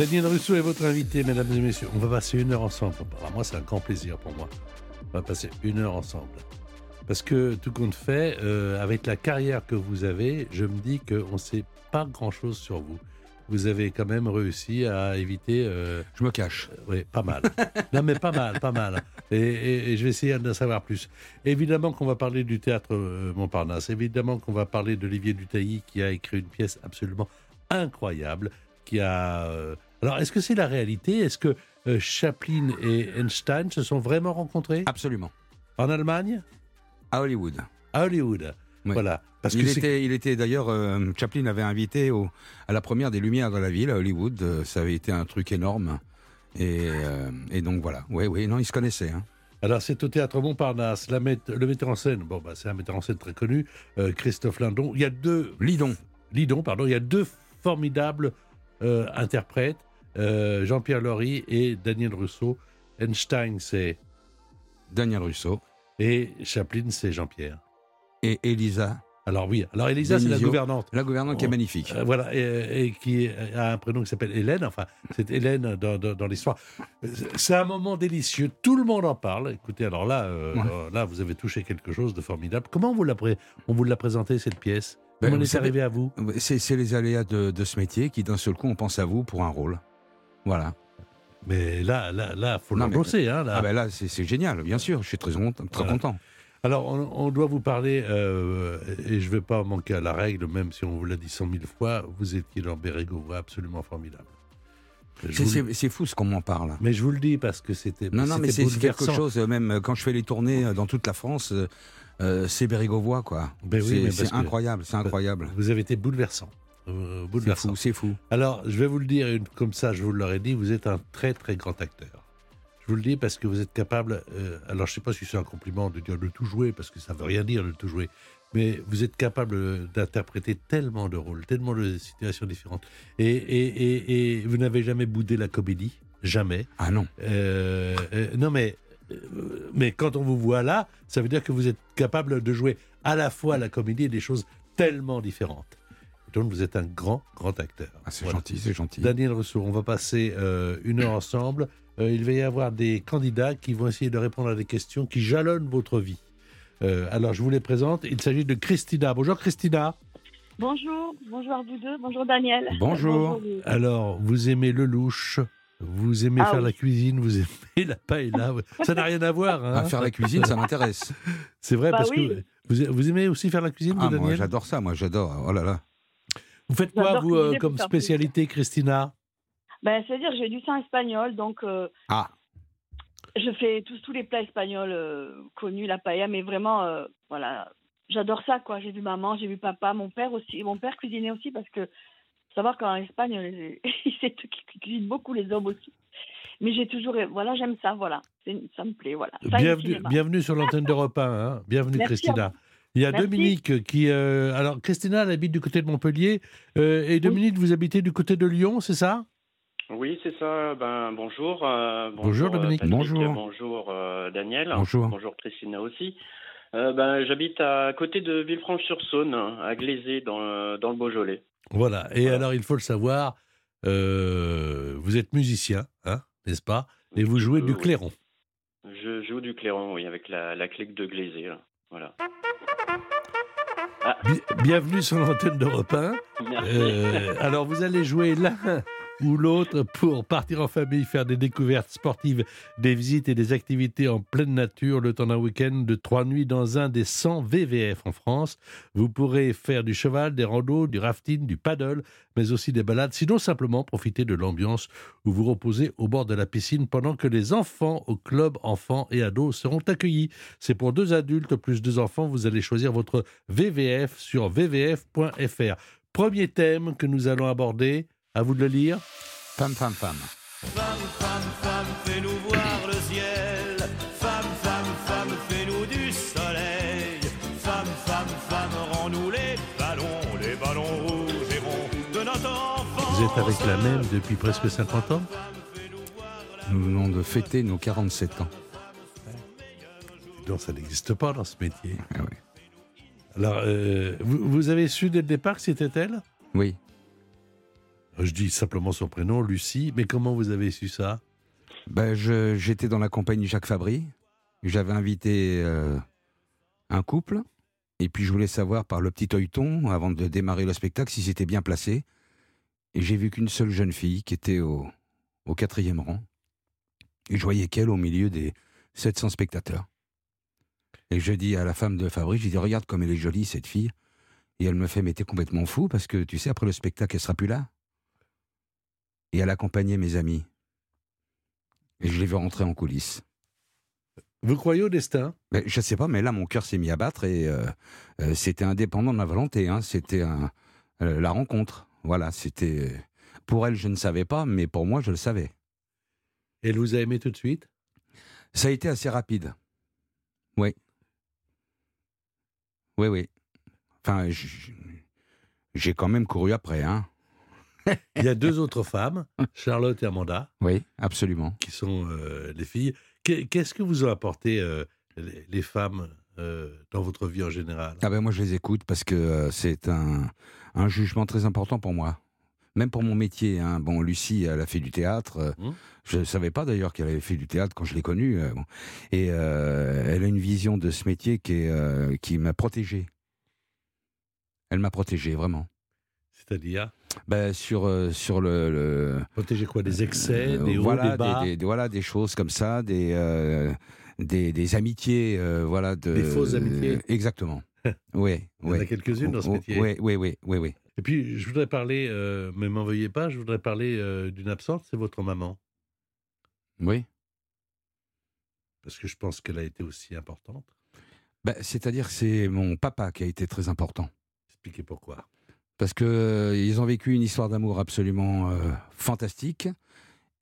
Daniel Russo est votre invité, mesdames et messieurs. On va passer une heure ensemble. Alors moi, c'est un grand plaisir pour moi. On va passer une heure ensemble. Parce que tout compte fait, euh, avec la carrière que vous avez, je me dis qu'on ne sait pas grand-chose sur vous. Vous avez quand même réussi à éviter... euh, Je me cache. oui, pas mal. non, mais pas mal, pas mal. Et, et- et je vais essayer d'en savoir plus. Évidemment qu'on va parler du théâtre euh, Montparnasse. Évidemment qu'on va parler d'Olivier Dutailly qui a écrit une pièce absolument incroyable. Qui a. Alors, est-ce que c'est la réalité? Est-ce que euh, Chaplin et Einstein se sont vraiment rencontrés? Absolument. en Allemagne, À Hollywood. à Hollywood Oui. Voilà. Parce il, que était, il était d'ailleurs, euh, Chaplin avait invité au, à la première des Lumières dans la ville, à Hollywood. Euh, ça avait été un truc énorme. Et, euh, et donc voilà. Oui, oui, non, ils se connaissaient. hein. Alors, c'est au théâtre Montparnasse. La met- le metteur en scène, bon, bah, c'est un metteur en scène très connu, Christophe Lindon. Il y a deux Lidon. Lidon, pardon, il y a deux formidables interprètes, euh, Jean-Pierre Laurie et Daniel Rousseau. Einstein, c'est. Daniel Russo. Et Chaplin, c'est Jean-Pierre. Et Elisa, Alors oui, alors Elisa, c'est la gouvernante. la gouvernante qui est Oh. magnifique. Euh, voilà, et, et qui a un prénom qui s'appelle Hélène, enfin, c'est Hélène dans, dans- dans l'histoire. C'est un moment délicieux, tout le monde en parle. Écoutez, alors là, euh, Ouais. là, vous avez touché quelque chose de formidable. Comment vous on vous l'a présenté, cette pièce? Ben, Comment elle est savez- arrivée à vous? C'est c'est les aléas de, de ce métier qui, d'un seul coup, on pense à vous pour un rôle. Voilà. Mais là, là, là, faut l'endosser, hein, là. Ah ben là, c'est génial, bien sûr. Je suis très, content- très Voilà. content. Alors, on, on doit vous parler, euh, et je ne vais pas manquer à la règle, même si on vous l'a dit cent mille fois, vous étiez dans Bérégovoy absolument formidable. C'est- fou ce qu'on m'en parle. Mais je vous le dis parce que c'était Non, non, mais c'est quelque chose, euh, même euh, quand je fais les tournées dans toute la France, euh, c'est Bérégovoy, quoi. Ben oui, C'est- incroyable, c'est incroyable. Vous avez été bouleversant. C'est bouleversant. fou, c'est fou. Alors, je vais vous le dire comme ça, je vous l'aurais dit, vous êtes un très très grand acteur. Je vous le dis parce que vous êtes capable, euh, alors je ne sais pas si c'est un compliment de dire de tout jouer, parce que ça ne veut rien dire de tout jouer, mais vous êtes capable euh, d'interpréter tellement de rôles, tellement de situations différentes. Et, et, et, et vous n'avez jamais boudé la comédie, jamais. Ah non. Euh, euh, non, mais, mais quand on vous voit là, ça veut dire que vous êtes capable de jouer à la fois la comédie et des choses tellement différentes. Donc vous êtes un grand, grand acteur. Ah, c'est Voilà. gentil, c'est gentil. Daniel Rousseau, on va passer euh, une heure ensemble. Euh, il va y avoir des candidats qui vont essayer de répondre à des questions qui jalonnent votre vie. Euh, alors, je vous les présente. Il s'agit de Christina. Bonjour Christina. Bonjour, bonjour à vous deux, bonjour Daniel. Bonjour. Alors, vous aimez le louche, vous aimez Ah faire oui. la cuisine, vous aimez la paella. Ça n'a rien à voir. hein. À faire la cuisine, ça m'intéresse. C'est vrai Bah parce oui. que vous, vous aimez aussi faire la cuisine, vous, Ah, moi, Daniel? j'adore ça, moi, j'adore. Oh là là. Vous faites quoi, vous, euh, comme spécialité, Christina? Ben, c'est-à-dire que j'ai du sang espagnol, donc euh, Ah, je fais tous, tous les plats espagnols euh, connus, la paella, mais vraiment, voilà, j'adore ça, quoi. J'ai vu maman, j'ai vu papa, mon père aussi. Mon père cuisinait aussi parce que, faut savoir qu'en Espagne, les- qui cuisinent beaucoup, les hommes aussi. Mais j'ai toujours, voilà, j'aime ça, voilà. Ça me plaît, voilà. Ça bienvenue, sur l'antenne d'Europe 1. hein. Bienvenue, Merci Christina. Il y a Merci. Dominique qui. euh, alors, Christina, elle habite du côté de Montpellier. euh, et Dominique, vous habitez du côté de Lyon, c'est ça? Oui, c'est ça. Ben, bonjour. euh, Bonjour, euh, Dominique. Patrick, Bonjour. Bonjour euh, Daniel. Bonjour. Bonjour Christina aussi. Euh, ben, j'habite à côté de Villefranche-sur-Saône, à Glazé, dans, le- dans le Beaujolais. Voilà. Et Voilà. alors, il faut le savoir, euh, vous êtes musicien, hein, n'est-ce pas? Et vous jouez Euh, du oui. clairon. Je joue du clairon, oui, avec la, la clique de là. Voilà. Bi- bienvenue sur l'antenne d'Europe 1. Merci. Euh, alors, vous allez jouer l'un ou l'autre pour partir en famille, faire des découvertes sportives, des visites et des activités en pleine nature le temps d'un week-end de trois nuits dans un des 100 VVF en France. Vous pourrez faire du cheval, des randos, du rafting, du paddle, mais aussi des balades. Sinon, simplement profiter de l'ambiance où vous reposez au bord de la piscine pendant que les enfants au club enfants et ados seront accueillis. C'est pour deux adultes plus deux enfants. Vous allez choisir votre VVF sur vvf.fr. Premier thème que nous allons aborder, à vous de le lire. Femme, femme, femme. Femme, femme, femme, fais-nous voir le ciel. Femme, femme, femme, fais-nous du soleil. Femme, femme, femme, rends-nous les ballons, les ballons rouges et ronds de notre enfance. Vous êtes avec la même depuis presque 50 ans Nous venons de fêter nos 47 ans. Donc ça n'existe pas dans ce métier. Ah oui. Alors, euh, vous, vous avez su dès le départ que c'était elle? Oui. Je dis simplement son prénom, Lucie, mais comment vous avez su ça? Ben, j'étais dans la compagnie Jacques Fabry. J'avais invité euh, un couple. Et puis je voulais savoir par le petit œilleton, avant de démarrer le spectacle, si c'était bien placé. Et j'ai vu qu'une seule jeune fille qui était au, au quatrième rang. Et je voyais qu'elle au milieu des 700 spectateurs. Et je dis à la femme de Fabry, je dis regarde comme elle est jolie cette fille. Et elle me fait mais t'es complètement fou parce que tu sais après le spectacle elle sera plus là. Et elle accompagnait mes amis. Et je l'ai vu rentrer en coulisses. Vous croyez au destin? Mais je sais pas, mais là, mon cœur s'est mis à battre et euh, euh, c'était indépendant de ma volonté. hein. C'était euh, la rencontre. Voilà, c'était. Pour elle, je ne savais pas, mais pour moi, je le savais. Elle vous a aimé tout de suite? Ça a été assez rapide. Oui. Oui, oui. Enfin, j'ai quand même couru après, hein. Il y a deux autres femmes, Charlotte et Amanda, Oui, absolument. qui sont euh, les filles. Qu'est- Qu'est-ce que vous ont apporté euh, les, les femmes euh, dans votre vie en général? Ah ben moi, je les écoute parce que euh, c'est un, un jugement très important pour moi. Même pour mon métier. hein. Bon, Lucie, elle a fait du théâtre. Mmh. Je ne savais pas d'ailleurs qu'elle avait fait du théâtre quand je l'ai connue. bon. Et euh, elle a une vision de ce métier qui, est, euh, qui m'a protégé. Elle m'a protégé, vraiment. C'est-à-dire Ben, sur, euh, sur le, le- protéger quoi Des excès, euh, des hauts, voilà, des bas des, des- voilà, des choses comme ça, des, euh, des, des amitiés, euh, voilà. De, Des fausses amitiés Exactement. oui, Il y en a quelques-unes dans ce métier. Oui, oui, oui, oui, oui. Et puis, je voudrais parler, mais m'en veuillez pas, je voudrais parler d'une absente, c'est votre maman. Oui. Parce que je pense qu'elle a été aussi importante. Ben, C'est-à-dire que c'est mon papa qui a été très important. Expliquez pourquoi. Parce que euh, ils ont vécu une histoire d'amour absolument euh, fantastique.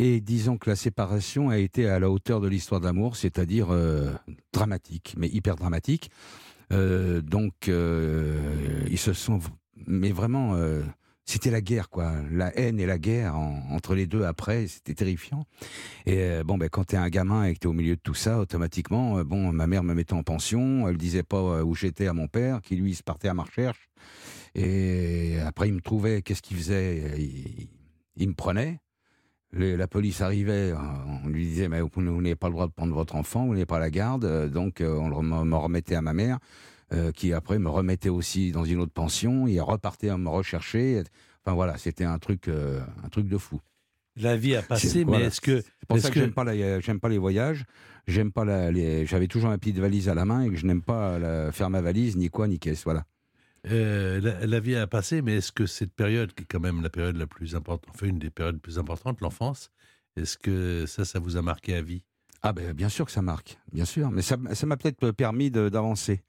Et disons que la séparation a été à la hauteur de l'histoire d'amour, c'est-à-dire euh, dramatique, mais hyper dramatique. Donc, ils se sont. Mais vraiment, c'était la guerre, quoi. La haine et la guerre en- entre les deux après, c'était terrifiant. Et bon, ben, quand t'es un gamin et que t'es au milieu de tout ça, automatiquement, bon, ma mère me mettait en pension, elle disait pas où j'étais à mon père, qui lui se partait à ma recherche. Et après, il me trouvait, qu'est-ce qu'il faisait? Il, il me prenait. La police arrivait, on lui disait, mais vous, n'avez pas le droit de prendre votre enfant, vous n'avez pas la garde. Euh, Donc, euh, on le me remettait à ma mère, euh, qui après me remettait aussi dans une autre pension. Il repartait à me rechercher. Enfin voilà, c'était un truc, euh, un truc de fou. La vie a passé, mais voilà. est-ce que. C'est pour ça que, que- j'aime pas, la- j'aime pas les voyages. J'aime pas la, les, j'avais toujours ma petite valise à la main et que je n'aime pas la- faire ma valise, ni quoi, ni caisse. Voilà. Euh, la, vie a passé, mais est-ce que cette période, qui est quand même la période la plus importante, enfin une des périodes les plus importantes, l'enfance, est-ce que ça, ça vous a marqué à vie? Ah ben bien sûr que ça marque, bien sûr. Mais ça m'a peut-être permis d'avancer.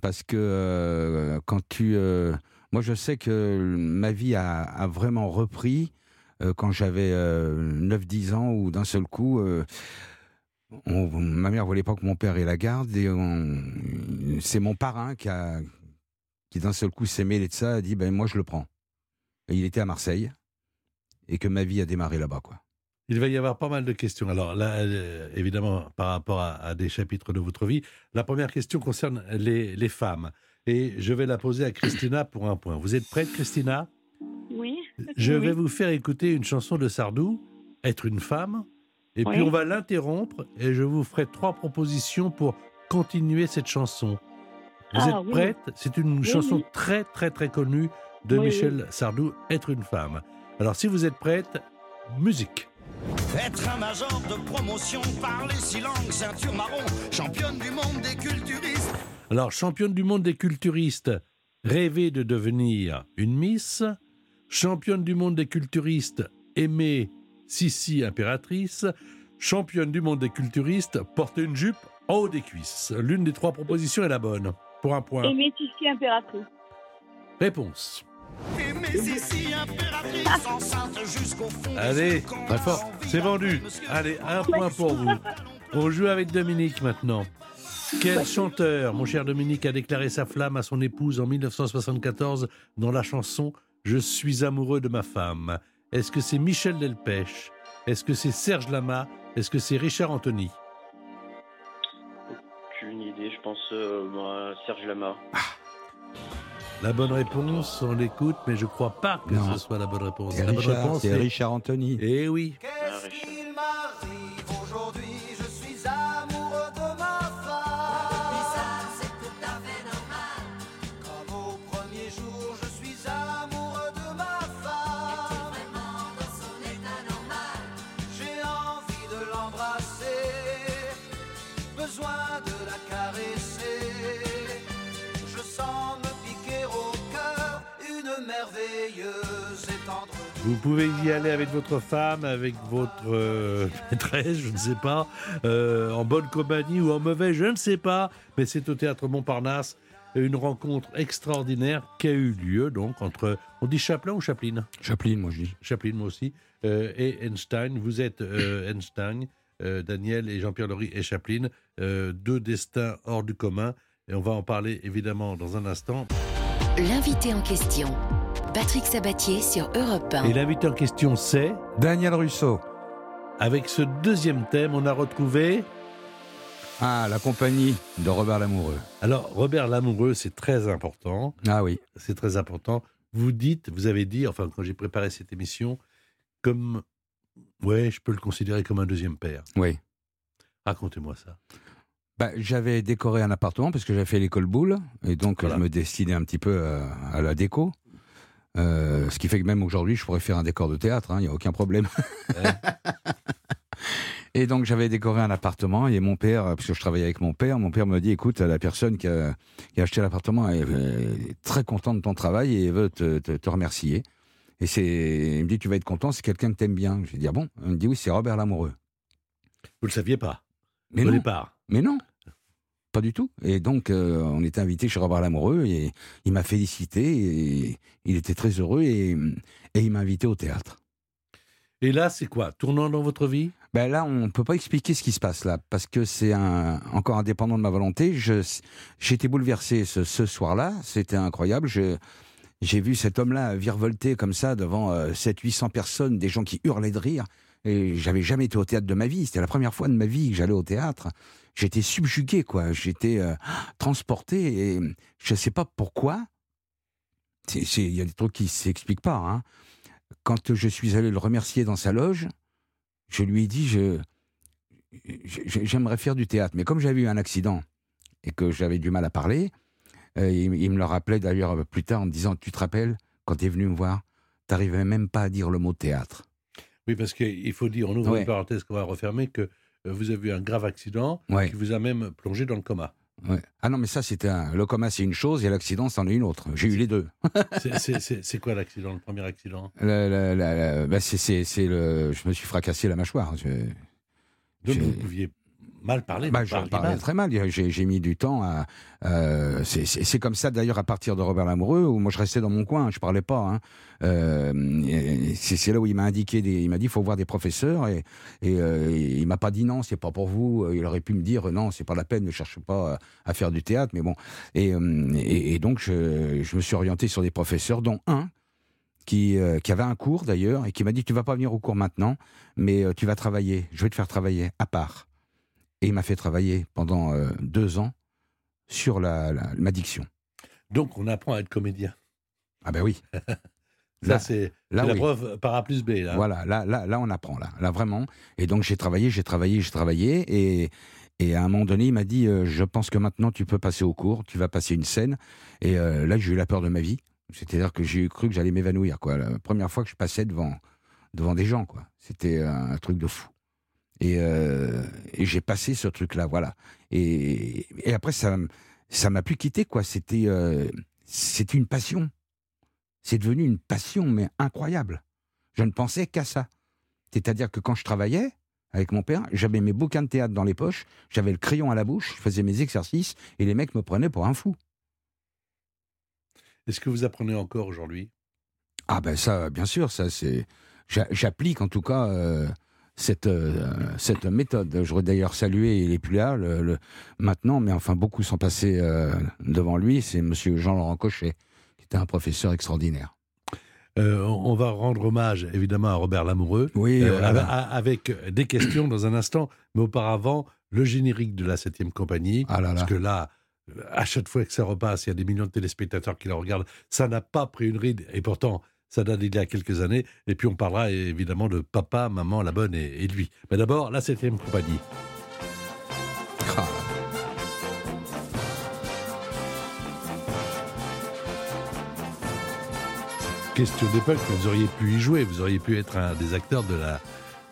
Parce que euh, quand tu... euh, moi je sais que ma vie a, vraiment repris quand j'avais 9-10 ans où d'un seul coup... ma mère voulait pas que mon père ait la garde et c'est mon parrain qui a qui d'un seul coup s'est mêlé de ça a dit ben moi je le prends et il était à Marseille et que ma vie a démarré là-bas quoi Il va y avoir pas mal de questions. Alors là, euh, évidemment, par rapport à, à des chapitres de votre vie, la première question concerne les, les femmes. Et je vais la poser à Christina pour un point. Vous êtes prête, Christina? Oui. Je Oui. vais vous faire écouter une chanson de Sardou, Être une femme, et puis on va l'interrompre et je vous ferai trois propositions pour continuer cette chanson. Vous Ah, êtes oui. prête? C'est une Oui, chanson oui. très très très connue de Oui, Michel Sardou, Être une femme. Alors si vous êtes prête, musique. Être un major de promotion, parler six langues, ceinture marron, championne du monde des culturistes. Alors, championne du monde des culturistes, rêver de devenir une Miss. Championne du monde des culturistes, aimer Sissi impératrice. Championne du monde des culturistes, porter une jupe en haut des cuisses. L'une des trois propositions est la bonne. Pour un point. Impératrice. Réponse. Des Allez, très fort. C'est vendu. Allez, un point pour vous. On joue avec Dominique maintenant. Quel chanteur, mon cher Dominique, a déclaré sa flamme à son épouse en 1974 dans la chanson Je suis amoureux de ma femme Est-ce que c'est Michel Delpech? Est-ce que c'est Serge Lama? Est-ce que c'est Richard Anthony? Je pense euh, moi, Serge Lama. La bonne réponse, on l'écoute, mais je crois pas que Non. ce soit la bonne réponse. C'est La bonne Richard, réponse, c'est Richard Anthony. Eh oui. Qu'est-ce qu'il Vous pouvez y aller avec votre femme, avec votre euh, maîtresse, je ne sais pas, euh, en bonne compagnie ou en mauvais, je ne sais pas. Mais c'est au théâtre Montparnasse une rencontre extraordinaire qui a eu lieu donc entre, on dit Chaplin ou Chaplin? Chaplin, moi je dis. Chaplin, moi aussi, euh, et Einstein. Vous êtes euh, Einstein, euh, Daniel et Jean-Pierre Laurie et Chaplin, euh, deux destins hors du commun. Et on va en parler évidemment dans un instant. L'invité en question, Patrick Sabatier sur Europe 1. Et l'invité en question, c'est Daniel Russo. Avec ce deuxième thème, on a retrouvé. Ah, la compagnie de Robert Lamoureux. Alors, Robert Lamoureux, c'est très important. Ah oui. C'est très important. Vous dites, vous avez dit, enfin, quand j'ai préparé cette émission, comme. Ouais, je peux le considérer comme un deuxième père. Oui. Racontez-moi ça. Bah, j'avais décoré un appartement parce que j'avais fait l'école boule et donc Voilà. je me destinais un petit peu à, à la déco. Euh, ce qui fait que même aujourd'hui, je pourrais faire un décor de théâtre, il n'y a aucun problème. et donc j'avais décoré un appartement et mon père, parce que je travaillais avec mon père, mon père me dit écoute, la personne qui a, qui a acheté l'appartement est, est très contente de ton travail et veut te, te- te remercier. Et c'est, il me dit tu vas être content, c'est quelqu'un que t'aimes bien. Je lui dis ah bon? Il me dit oui, c'est Robert Lamoureux. Vous le saviez pas? Mais au non. départ. Mais non, pas du tout. Et donc, euh, on était invité chez Robert Lamoureux et il m'a félicité et il était très heureux et, et il m'a invité au théâtre. Et là, c'est quoi? Tournant dans votre vie? Ben là, on ne peut pas expliquer ce qui se passe là, parce que c'est un, encore indépendant de ma volonté. Été bouleversé ce, ce soir-là, c'était incroyable. Je, j'ai vu cet homme-là virevolter comme ça devant 700-800 personnes, des gens qui hurlaient de rire. Et j'avais jamais été au théâtre de ma vie. C'était la première fois de ma vie que j'allais au théâtre. J'étais subjugué, quoi. J'étais euh, transporté et je ne sais pas pourquoi. Il y a des trucs qui ne s'expliquent pas. Hein. Quand je suis allé le remercier dans sa loge, je lui ai dit je, j'aimerais faire du théâtre. Mais comme j'avais eu un accident et que j'avais du mal à parler, euh, il, il me le rappelait d'ailleurs plus tard en me disant Tu te rappelles, quand tu es venu me voir, t'arrivais même pas à dire le mot théâtre. Oui, parce qu'il faut dire, on ouvre Ouais. une parenthèse qu'on va refermer, que euh, vous avez eu un grave accident Ouais. qui vous a même plongé dans le coma. Ouais. Ah non, mais ça, c'était un... le coma, c'est une chose, et l'accident, c'en est une autre. J'ai eu les deux. C'est- quoi l'accident, le premier accident? La- la- la- la- bah, c'est, le... Je me suis fracassé la mâchoire. Je- Donc vous pouviez mal parler. Bah, je parlais mal. très mal. J'ai, mis du temps à. euh, c'est, comme ça d'ailleurs à partir de Robert Lamoureux où moi je restais dans mon coin, je parlais pas. hein. Euh, c'est, là où il m'a indiqué, des, il m'a dit faut voir des professeurs et, et, euh, il m'a pas dit non, c'est pas pour vous. Il aurait pu me dire non, c'est pas la peine, ne cherche pas à, à faire du théâtre. Mais bon, et, euh, et, et donc je, je me suis orienté sur des professeurs, dont un qui, euh, qui avait un cours d'ailleurs et qui m'a dit tu vas pas venir au cours maintenant, mais euh, tu vas travailler. Je vais te faire travailler à part. Et il m'a fait travailler pendant euh, deux ans sur la, la- ma diction. Donc on apprend à être comédien. Ah ben oui. Là- c'est la oui. preuve par A plus B. Là. Voilà, là, là, là, on apprend, là, là vraiment. Et donc, j'ai travaillé, j'ai travaillé, j'ai travaillé. Et, et à un moment donné, il m'a dit euh, Je pense que maintenant, tu peux passer au cours, tu vas passer une scène. Et euh, là, j'ai eu la peur de ma vie. C'est-à-dire que j'ai cru que j'allais m'évanouir. quoi. La première fois que je passais devant, devant des gens, quoi. C'était un truc de fou. Et, euh, et j'ai passé ce truc-là, voilà. Et, et après, ça, ça m'a plus quitté, quoi. C'était, euh, c'était une passion. C'est devenu une passion, mais incroyable. Je ne pensais qu'à ça. C'est-à-dire que quand je travaillais avec mon père, j'avais mes bouquins de théâtre dans les poches, j'avais le crayon à la bouche, je faisais mes exercices, et les mecs me prenaient pour un fou. Est-ce que vous apprenez encore aujourd'hui? Ah ben ça, bien sûr, ça c'est. j'a- J'applique en tout cas euh, cette euh, cette méthode. Je voudrais d'ailleurs saluer, il est plus là le, le- maintenant, mais enfin beaucoup sont passés euh, devant lui. C'est Monsieur Jean-Laurent Cochet, qui était un professeur extraordinaire. Euh, on va rendre hommage évidemment à Robert Lamoureux Oui, avec, des questions dans un instant, mais auparavant le générique de la 7 compagnie. Ah là là. Parce que là, à chaque fois que ça repasse, il y a des millions de téléspectateurs qui la regardent. Ça n'a pas pris une ride, et pourtant, ça date d'il y a quelques années. Et puis, on parlera évidemment de papa, maman, la bonne et, lui. Mais d'abord, la 7 compagnie. Ah, Question d'époque, vous auriez pu y jouer, vous auriez pu être un des acteurs de la,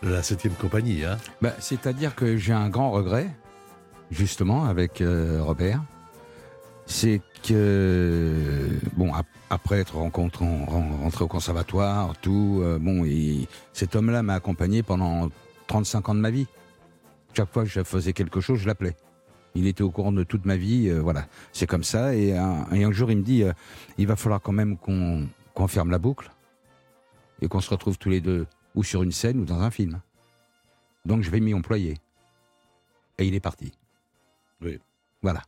de la 7 compagnie. Hein. bah, C'est-à-dire que j'ai un grand regret, justement, avec euh, Robert. C'est que, bon, ap- après être rencontré, ren- rentré au conservatoire, tout, euh, bon, et cet homme-là m'a accompagné pendant 35 ans de ma vie. Chaque fois que je faisais quelque chose, je l'appelais. Il était au courant de toute ma vie, euh, voilà. C'est comme ça. Et un, et un jour, il me dit, euh, il va falloir quand même qu'on qu'on ferme la boucle et qu'on se retrouve tous les deux, ou sur une scène ou dans un film. Donc je vais m'y employer. Et il est parti. Oui. Voilà,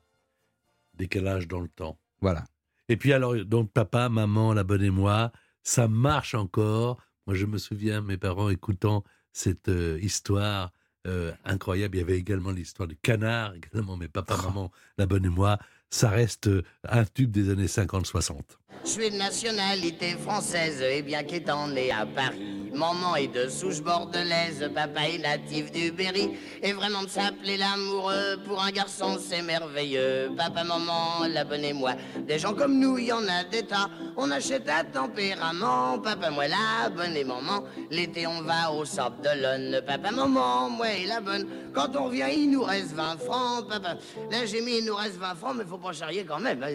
Décalage dans le temps. voilà. Et puis alors, donc papa, maman, la bonne et moi, ça marche encore. Moi, je me souviens, mes parents écoutant cette euh, histoire euh, incroyable. Il y avait également l'histoire du canard, également, mais papa, maman, la bonne et moi, ça reste euh, un tube des années 50-60. Je suis de nationalité française et bien qu'étant né à Paris, maman est de souche bordelaise, papa est natif du Berry. Et vraiment de s'appeler l'amoureux pour un garçon c'est merveilleux. Papa, maman, la bonne et moi, des gens comme nous, il y en a des tas. On achète à tempérament, papa, moi la bonne et maman. L'été on va au sable de papa, maman, moi et la bonne. Quand on revient, il nous reste 20 francs, papa. Là j'ai mis, il nous reste 20 francs, mais faut pas charrier quand même. hein,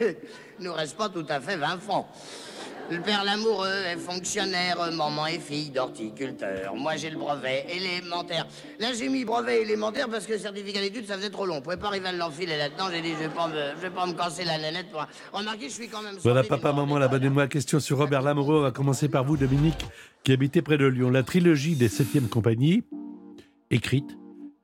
Il nous reste pas tout à fait 20 francs. Le père l'amoureux est fonctionnaire, maman est fille d'horticulteur. Moi j'ai le brevet élémentaire. Là j'ai mis brevet élémentaire parce que le certificat d'études ça faisait trop long. On pouvait pas arriver à l'enfiler là-dedans. J'ai dit je vais pas me, je vais pas me casser la nanette pour. Remarquez, je suis quand même. Voilà, papa, maman, la bonne et moi. Question sur Robert Lamoureux. On va commencer par vous, Dominique, qui habitait près de Lyon. La trilogie des 7 compagnie, écrite,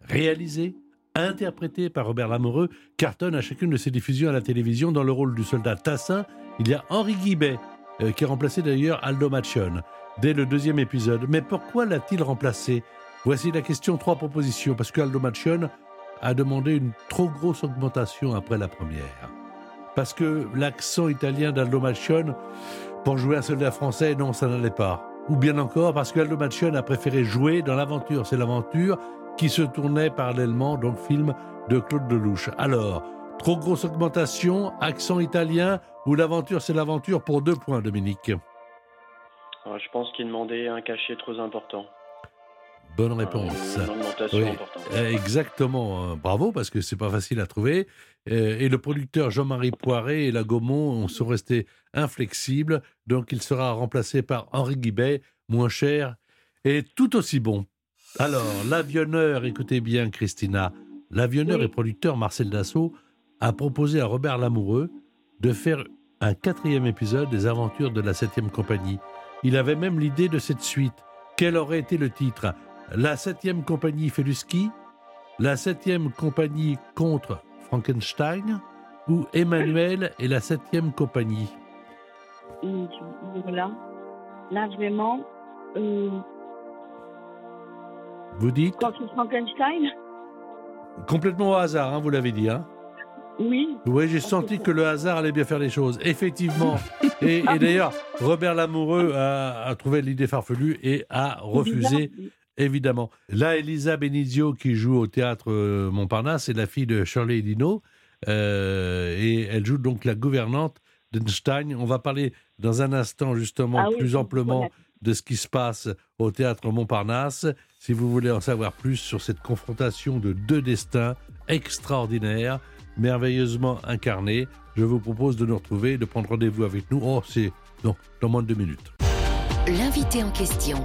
réalisée, interprétée par Robert Lamoureux, cartonne à chacune de ses diffusions à la télévision. Dans le rôle du soldat Tassin, il y a Henri Guibet, euh, qui a remplacé d'ailleurs Aldo Machon dès le deuxième épisode. Mais pourquoi l'a-t-il remplacé? Voici la question, trois propositions. Parce que Aldo Machon a demandé une trop grosse augmentation après la première parce que l'accent italien d'Aldo Machon, pour jouer un soldat français, non, ça n'allait pas. Ou bien encore parce qu'Aldo Machon a préféré jouer dans l'aventure, c'est l'aventure qui se tournait parallèlement dans le film de Claude Lelouch. Alors, trop grosse augmentation, accent italien, ou l'aventure, c'est l'aventure pour deux points, Dominique. Alors, je pense qu'il demandait un cachet trop important. Bonne réponse. Une augmentation Oui. importante. Euh, Exactement, bravo, parce que c'est pas facile à trouver. Euh, Et le producteur Jean-Marie Poiré et la Gaumont sont restés inflexibles, donc il sera remplacé par Henri Guibet, moins cher et tout aussi bon. Alors, l'avionneur, écoutez bien Christina, l'avionneur Oui. et producteur Marcel Dassault a proposé à Robert Lamoureux de faire un quatrième épisode des aventures de la septième compagnie. Il avait même l'idée de cette suite. Quel aurait été le titre? La septième compagnie fait du ski? La septième compagnie contre Frankenstein? Ou Emmanuel et la septième compagnie? Voilà. Là, vraiment, euh, Vous dites? contre Frankenstein, Complètement au hasard, hein, vous l'avez dit. Hein? Oui. oui, j'ai senti que le hasard allait bien faire les choses. Effectivement. Et, et d'ailleurs, Robert Lamoureux a, a trouvé l'idée farfelue et a refusé. Évidemment. Là, Elisa Benizio, qui joue au théâtre euh, Montparnasse, est la fille de Shirley Dino. euh, et elle joue donc la gouvernante d'Einstein. On va parler dans un instant, justement, Ah oui, plus amplement de ce qui se passe au théâtre Montparnasse. Si vous voulez en savoir plus sur cette confrontation de deux destins extraordinaires, merveilleusement incarnés, je vous propose de nous retrouver, de prendre rendez-vous avec nous. Oh, c'est non, dans moins de deux minutes. L'invité en question,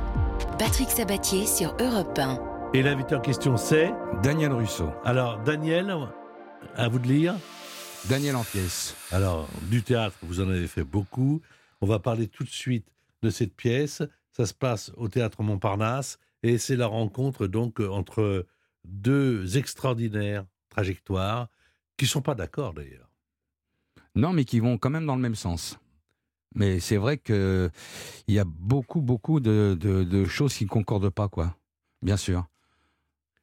Patrick Sabatier sur Europe 1. Et l'invité en question, c'est? Daniel Russo. alors Daniel. À vous de lire. Daniel en pièce. Alors, du théâtre, vous en avez fait beaucoup. On va parler tout de suite de cette pièce. Ça se passe au théâtre Montparnasse et c'est la rencontre donc entre deux extraordinaires trajectoires qui sont pas d'accord d'ailleurs. Non, mais qui vont quand même dans le même sens. Mais c'est vrai que il y a beaucoup, beaucoup de, de- de choses qui ne concordent pas, quoi. Bien sûr.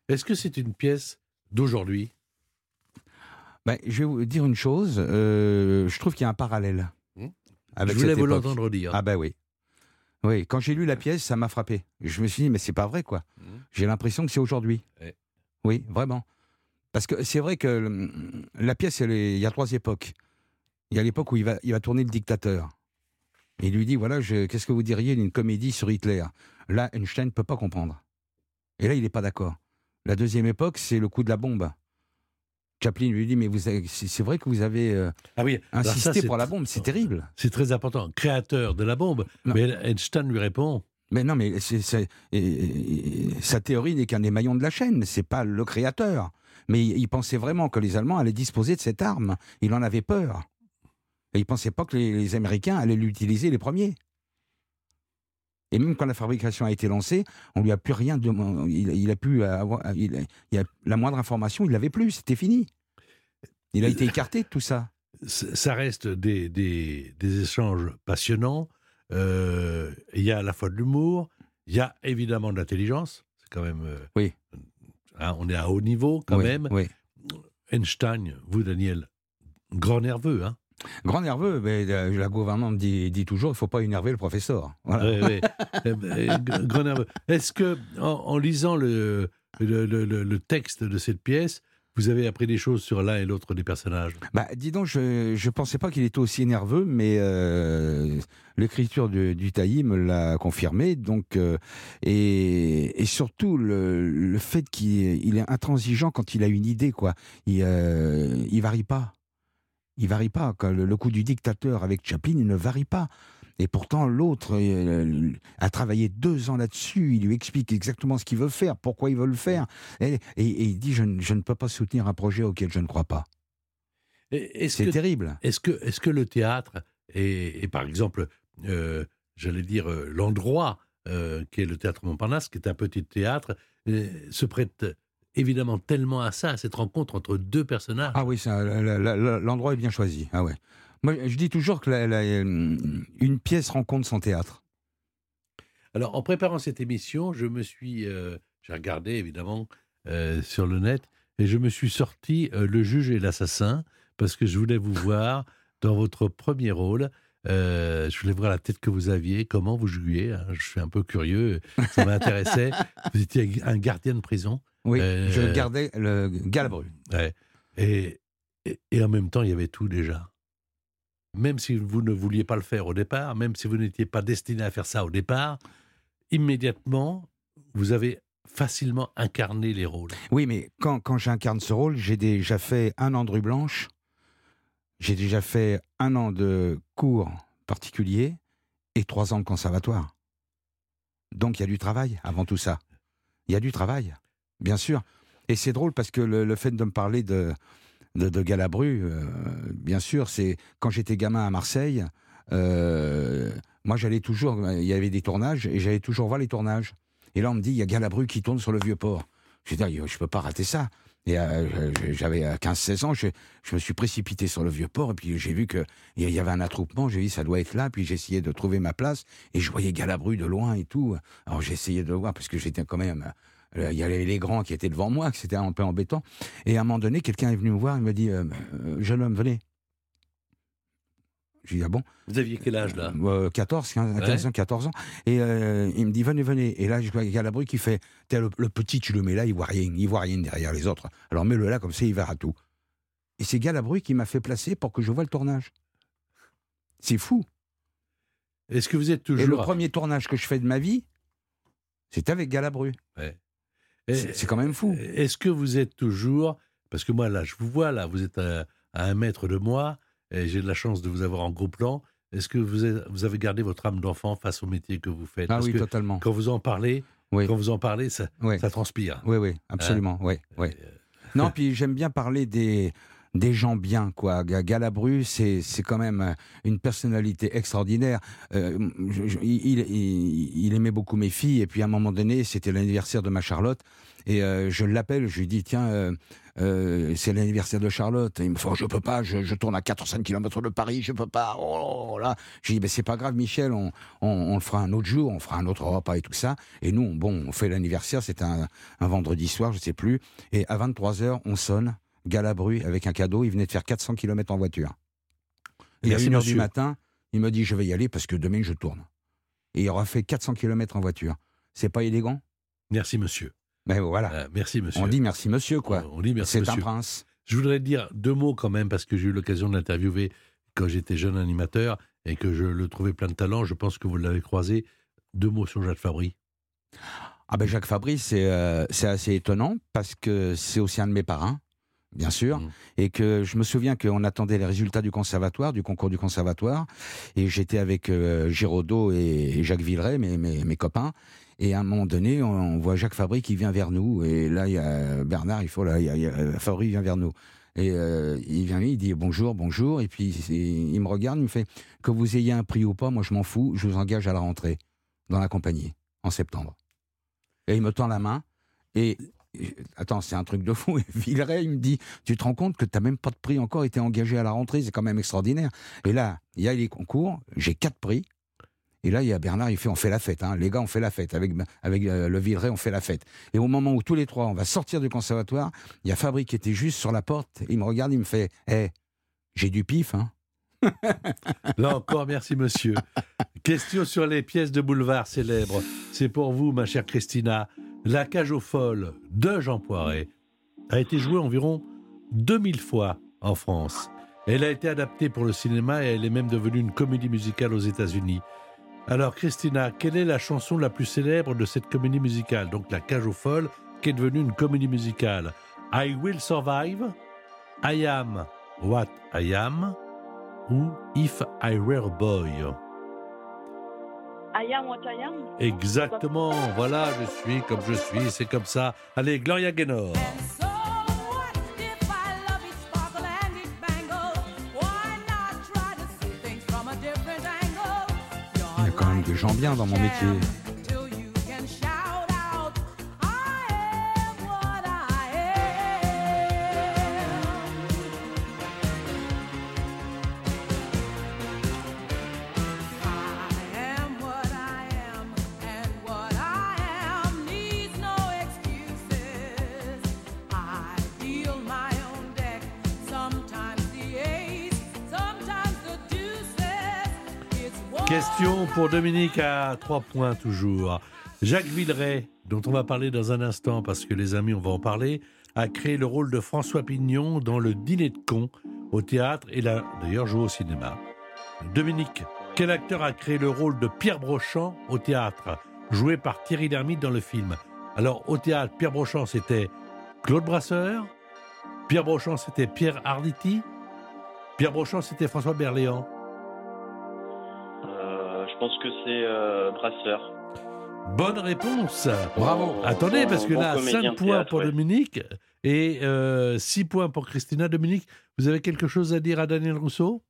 Est-ce que c'est une pièce d'aujourd'hui? Ben, je vais vous dire une chose. euh, je trouve qu'il y a un parallèle. Hmm? Avec Je voulais cette vous l'entendre dire. Ah ben oui. Oui, quand j'ai lu la pièce, ça m'a frappé. Je me suis dit, mais c'est pas vrai, quoi. Mhm. J'ai l'impression que c'est aujourd'hui. Ouais. Oui, vraiment. Parce que c'est vrai que la pièce, elle est- il y a trois époques. Il y a l'époque où il va, il va tourner le dictateur. Et il lui dit, voilà, je- qu'est-ce que vous diriez d'une comédie sur Hitler? Là, Einstein ne peut pas comprendre. Et là, il n'est pas d'accord. La deuxième époque, c'est le coup de la bombe. Chaplin lui dit, mais vous avez- c'est vrai que vous avez euh, Ah oui, alors ça, insisté pour la bombe, c'est terrible. C'est très important. Créateur de la bombe. Non. Mais Einstein lui répond Mais non, mais et- et- et- sa théorie n'est qu'un émaillon de la chaîne, c'est pas le créateur. Mais il, pensait vraiment que les Allemands allaient disposer de cette arme. Il en avait peur. Et il pensait pas que les, les Américains allaient l'utiliser les premiers. Et même quand la fabrication a été lancée, on lui a plus rien demandé. Il, il a pu avoir, il, il a- la moindre information, il l'avait plus. C'était fini. Il a été écarté de tout ça. Ça reste des, des, des échanges passionnants. Euh, Il y a à la fois de l'humour, il y a évidemment de l'intelligence. C'est quand même. euh, Oui. Hein, on est à haut niveau quand Oui, même. oui. Einstein, vous Daniel, grand nerveux, hein Grand nerveux, mais euh, la gouvernante dit, dit toujours il faut pas énerver le professeur. Voilà. Eh ben, eh, grand nerveux. Est-ce que, en, en lisant le, le, le- le- le texte de cette pièce, vous avez appris des choses sur l'un et l'autre des personnages Bah, dis donc, je ne pensais pas qu'il était aussi nerveux, mais euh, l'écriture du, du me l'a confirmé. Donc, euh, et, et surtout le, le fait qu'il il est intransigeant quand il a une idée, quoi. Il, euh, il varie pas. Il varie pas. Le, le coup du dictateur avec Chaplin, il ne varie pas. Et pourtant, l'autre euh, a travaillé deux ans là-dessus. Il lui explique exactement ce qu'il veut faire, pourquoi il veut le faire. Et, et- et il dit je, ne- je ne peux pas soutenir un projet auquel je ne crois pas. Et C'est terrible. est-ce que, est que le théâtre est, par exemple, euh, j'allais dire, euh, l'endroit euh, qui est le théâtre Montparnasse, qui est un petit théâtre, se prête évidemment tellement à ça, à cette rencontre entre deux personnages? Ah oui, l'endroit est bien choisi. Ah ouais. Moi, je dis toujours que la- la- une pièce rencontre son théâtre. Alors, en préparant cette émission, je me suis, euh, j'ai regardé évidemment euh, sur le net et je me suis sorti euh, Le juge et l'assassin parce que je voulais vous voir dans votre premier rôle. Euh, je voulais voir la tête que vous aviez, comment vous jouiez. hein. Je suis un peu curieux, ça m'intéressait. vous étiez un gardien de prison. Oui, Euh, je gardais le Galabru. Ouais. Et, et, et en même temps, il y avait tout déjà. Même si vous ne vouliez pas le faire au départ, même si vous n'étiez pas destiné à faire ça au départ, immédiatement, vous avez facilement incarné les rôles. Oui, mais quand, quand j'incarne ce rôle, j'ai déjà fait un an de rue blanche, j'ai déjà fait un an de cours particuliers et trois ans de conservatoire. Donc il y a du travail avant tout ça. Il y a du travail, bien sûr. Et c'est drôle parce que le, le fait de me parler de, de, Galabru, euh, bien sûr, c'est quand j'étais gamin à Marseille, euh, moi j'allais toujours, il y avait des tournages et j'allais toujours voir les tournages. Et là on me dit, il y a Galabru qui tourne sur le vieux port. Je dis, je peux pas rater ça. Et euh, j'avais 15-16 ans, je, je me suis précipité sur le vieux port et puis j'ai vu qu'il y avait un attroupement, j'ai dit ça doit être là, puis essayé de trouver ma place et je voyais Galabru de loin et tout. Alors essayé de le voir parce que j'étais quand même... euh, Il y avait les grands qui étaient devant moi, que c'était un peu embêtant. Et à un moment donné, quelqu'un est venu me voir, il me dit euh, euh, Jeune homme, venez. Je dis Ah bon? Vous aviez quel âge là? Euh, 14, 15, Ouais. 15 ans, 14 ans. Et euh, il me dit Venez, venez. Et là, je vois Galabru qui fait T'as le, le petit, tu le mets là, il voit rien, il voit rien derrière les autres. Alors mets-le là, comme ça, il verra tout. Et c'est Galabru qui m'a fait placer pour que je voie le tournage. C'est fou. Est-ce que vous êtes Et le toujours. premier tournage que je fais de ma vie, c'était avec Galabru. Ouais. C'est quand même fou. Est-ce que vous êtes toujours. Parce que moi, là, je vous vois, là, vous êtes à, à un mètre de moi, et j'ai de la chance de vous avoir en gros plan. Est-ce que vous, êtes- vous avez gardé votre âme d'enfant face au métier que vous faites? Ah Parce oui, que totalement. quand vous en parlez, Oui. quand vous en parlez, ça, Oui. ça transpire. Oui, oui, absolument. oui, oui. Euh, Non, puis j'aime bien parler des, des gens bien, quoi. Ga- Galabru, c'est quand même euh, une personnalité extraordinaire. Euh, il, il- il aimait beaucoup mes filles, et puis à un moment donné, c'était l'anniversaire de ma Charlotte, et euh, je l'appelle, je lui dis, tiens, euh, euh, c'est l'anniversaire de Charlotte. Et il me fait, Oh, je peux pas, je, je tourne à 400 km de Paris, je peux pas. Oh là. Je dis, ben, c'est pas grave, Michel, on, on, on le fera un autre jour, on fera un autre repas et tout ça. Et nous, on- bon, on fait l'anniversaire, c'est un, un vendredi soir, je sais plus. Et à 23h, on sonne, Galabru, avec un cadeau. Il venait de faire 400 km en voiture. Et Merci, à 1h du matin, il me dit, je vais y aller parce que demain, je tourne. Et il aura fait 400 km en voiture. C'est pas élégant? Merci, monsieur. Mais voilà. Euh, merci, monsieur. on dit merci, monsieur, quoi. On dit merci, C'est un prince. Je voudrais dire deux mots quand même, parce que j'ai eu l'occasion de l'interviewer quand j'étais jeune animateur et que je le trouvais plein de talent. Je pense que vous l'avez croisé. Deux mots sur Jacques Fabry. Ah ben Jacques Fabry, c'est euh, c'est assez étonnant parce que c'est aussi un de mes parrains, bien sûr, Mhm. et que je me souviens qu'on attendait les résultats du conservatoire, du concours du conservatoire, et j'étais avec euh, Giraudot et, Jacques Villeray, mes, mes, mes copains, et à un moment donné, on, on voit Jacques Fabry qui vient vers nous, et là, il y a Bernard, il faut, là, il y a, il y a- euh, Fabry vient vers nous. Et euh, il vient, il dit bonjour, bonjour, et puis il me regarde, il me fait que vous ayez un prix ou pas, moi je m'en fous, je vous engage à la rentrée dans la compagnie en septembre. Et il me tend la main. Et- attends, c'est un truc de fou. Et Villeray, il me dit Tu te rends compte que tu n'as même pas de prix encore été engagé à la rentrée C'est quand même extraordinaire. Et là, il y a les concours, j'ai quatre prix. Et là, il y a Bernard, il fait On fait la fête. hein. Les gars, on fait la fête. Avec, avec euh, le Villeray, on fait la fête. Et au moment où tous les trois, on va sortir du conservatoire, il y a Fabry qui était juste sur la porte. Il me regarde, il me fait Hé, j'ai du pif, hein Là encore, merci monsieur. Question sur les pièces de boulevard célèbres. C'est pour vous, ma chère Christina. La cage aux folles de Jean Poiret a été jouée environ 2000 fois en France. Elle a été adaptée pour le cinéma et elle est même devenue une comédie musicale aux États-Unis. Alors, Christina, quelle est la chanson la plus célèbre de cette comédie musicale? Donc, La cage aux folles, qui est devenue une comédie musicale. I Will Survive, I Am What I Am, ou If I Were a Boy? I am what I am. Exactement, voilà, je suis comme je suis, c'est comme ça. Allez, Gloria Gaynor. So what if I love it sparkle and it bangle? Why not try to see things from a different angle? Il y a quand même des gens bien dans mon métier. Question pour Dominique à trois points toujours. Jacques Villeray, dont on va parler dans un instant parce que les amis, on va en parler, a créé le rôle de François Pignon dans le Dîner de cons au théâtre et l'a d'ailleurs joué au cinéma. Dominique, quel acteur a créé le rôle de Pierre Brochant au théâtre, joué par Thierry Lhermitte dans le film? Alors au théâtre, Pierre Brochant c'était Claude Brasseur, Pierre Brochant c'était Pierre Arditi, Pierre Brochant c'était François Berléand. Euh, pense que c'est euh, Brasseur. Bonne réponse. Bravo. Attendez, Bon- parce que bon là, comédien 5 de points théâtre, pour ouais. Dominique et 6 points pour Christina. Dominique, vous avez quelque chose à dire à Daniel Rousseau?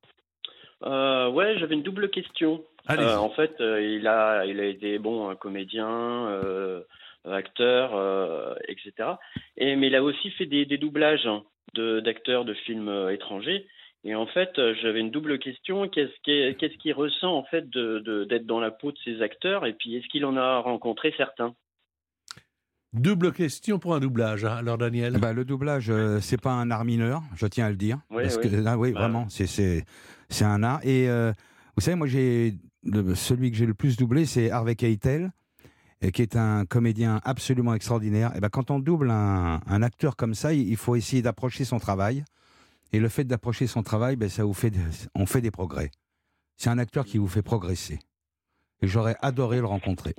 Euh, ouais, j'avais une double question. Allez. Euh, en fait, euh, il a, il a été bon un comédien, euh, acteur, euh, etc. Et mais il a aussi fait des, des doublages hein, de d'acteurs de films euh, étrangers. Et en fait, euh, j'avais une double question. Qu'est-ce qu'il ressent en fait de de- d'être dans la peau de ces acteurs? Et puis, est-ce qu'il en a rencontré certains? Double question pour un doublage. hein. Alors, Daniel? Ben, le doublage, euh, c'est pas un art mineur, je tiens à le dire. Oui, parce oui. que ah, oui, Bah, vraiment, c'est c'est c'est un art. Et euh, vous savez, moi, j'ai celui que j'ai le plus doublé, c'est Harvey Keitel, et qui est un comédien absolument extraordinaire. Et ben, quand on double un, un acteur comme ça, il il faut essayer d'approcher son travail. Et le fait d'approcher son travail, ben, ça vous fait, on fait des progrès. C'est un acteur qui vous fait progresser. Et j'aurais adoré le rencontrer.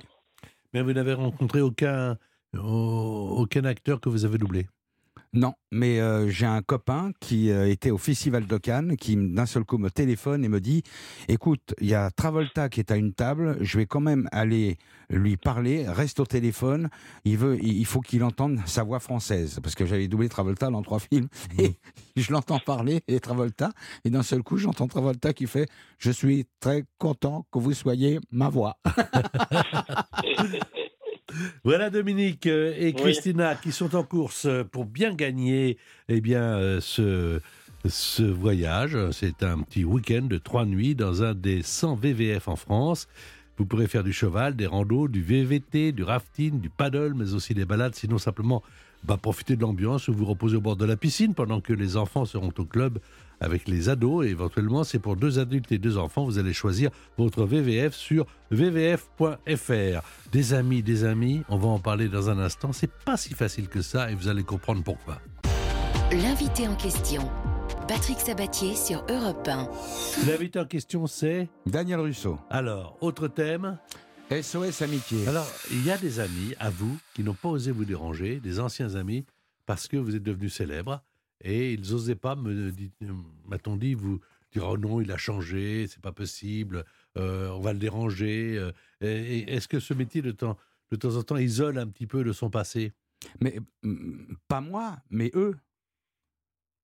Mais vous n'avez rencontré aucun, au- aucun acteur que vous avez doublé? Non, mais euh, j'ai un copain qui euh, était au Festival de Cannes, qui d'un seul coup me téléphone et me dit Écoute, il y a Travolta qui est à une table, je vais quand même aller lui parler, reste au téléphone, il, veut, il il faut qu'il entende sa voix française. Parce que j'avais doublé Travolta dans trois films, et je l'entends parler, et Travolta, et d'un seul coup, j'entends Travolta qui fait Je suis très content que vous soyez ma voix. Voilà Dominique euh, et Oui. Christina qui sont en course euh, pour bien gagner eh bien, euh, ce, ce voyage. C'est un petit week-end de trois nuits dans un des 100 VVF en France. Vous pourrez faire du cheval, des randos, du VVT, du rafting, du paddle, mais aussi des balades. Sinon, simplement bah, profiter de l'ambiance ou vous reposer au bord de la piscine pendant que les enfants seront au club avec les ados. Et éventuellement, c'est pour deux adultes et deux enfants. Vous allez choisir votre VVF sur vvf.fr. Des amis, des amis, on va en parler dans un instant. C'est pas si facile que ça et vous allez comprendre pourquoi. L'invité en question, Patrick Sabatier sur Europe 1. L'invité en question, c'est. Daniel Russo, Alors, autre thème. SOS Amitié. Alors, il y a des amis, à vous, qui n'ont pas osé vous déranger, des anciens amis, parce que vous êtes devenu célèbre et ils n'osaient pas, me m'a-t-on dit, vous dire oh non, il a changé, c'est pas possible, euh, on va le déranger. euh, et- et Est-ce que ce métier, de temps, de temps en temps, isole un petit peu de son passé? Mais pas moi, mais eux.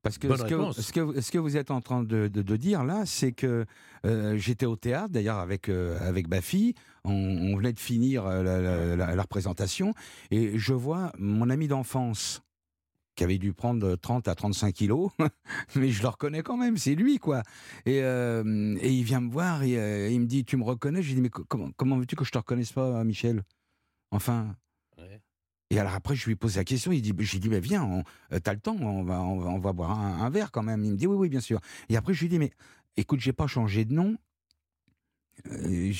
Parce que ce que, réponse. ce, que, ce que vous êtes en train de, de- de dire là, c'est que euh, j'étais au théâtre, d'ailleurs avec, euh, avec ma fille, on, on venait de finir la, la- la- la représentation, et je vois mon ami d'enfance, qui avait dû prendre 30 à 35 kilos, mais je le reconnais quand même, c'est lui, quoi. Et, euh, et il vient me voir, et euh, il me dit, tu me reconnais Je lui dis, mais co- comment, comment veux-tu que je te reconnaisse pas, Michel? Enfin, et alors après, je lui pose la question. Il dit, j'ai dit, mais viens, on- euh, t'as le temps, on va, on va, on va boire un, un verre quand même. Il me dit, oui, oui, bien sûr. Et après, je lui dis, mais écoute, j'ai pas changé de nom. Euh,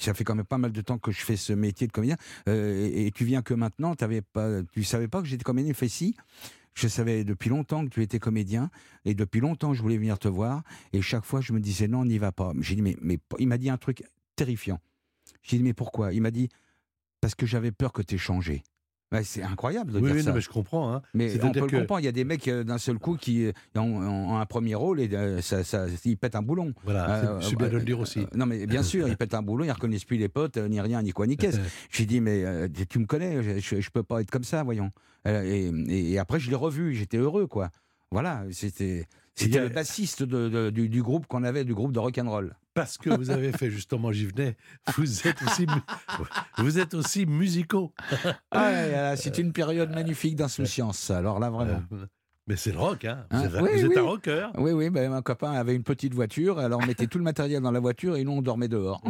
ça fait quand même pas mal de temps que je fais ce métier de comédien. Euh, et, tu viens que maintenant, t'avais pas, tu savais pas que j'étais comédien. Fait si. Je savais depuis longtemps que tu étais comédien et depuis longtemps je voulais venir te voir et chaque fois je me disais non, on n'y va pas. J'ai dit mais, mais il m'a dit un truc terrifiant. J'ai dit mais pourquoi? Il m'a dit parce que j'avais peur que tu aies changé. Ouais, c'est incroyable de Oui, dire oui, ça. non, mais je comprends. hein. Mais on peut que- le comprendre. Il y a des mecs euh, d'un seul coup qui euh, ont, ont un premier rôle et euh, ça, ça, ils pètent un boulon. Voilà, Euh, c'est bien de le euh, dire aussi. euh, non, mais bien sûr, ils pètent un boulon, ils reconnaissent plus les potes, euh, ni rien, ni quoi, ni qu'est-ce. J'ai dit, mais euh, tu me connais, je, je, je peux pas être comme ça, voyons. Euh, et, et après, je l'ai revu, j'étais heureux, quoi. Voilà, c'était. Le bassiste de, de- du, du groupe qu'on avait, du groupe de rock'n'roll. Parce que vous avez fait justement, j'y venais, vous êtes aussi, vous êtes aussi musicaux. Ah, c'est une période magnifique d'insouciance, alors là, vraiment. Euh, Mais c'est le rock, hein. Vous Hein, êtes, un- oui, vous êtes oui. un rocker. Oui, oui, ben, un copain avait une petite voiture, alors on mettait tout le matériel dans la voiture et nous on dormait dehors.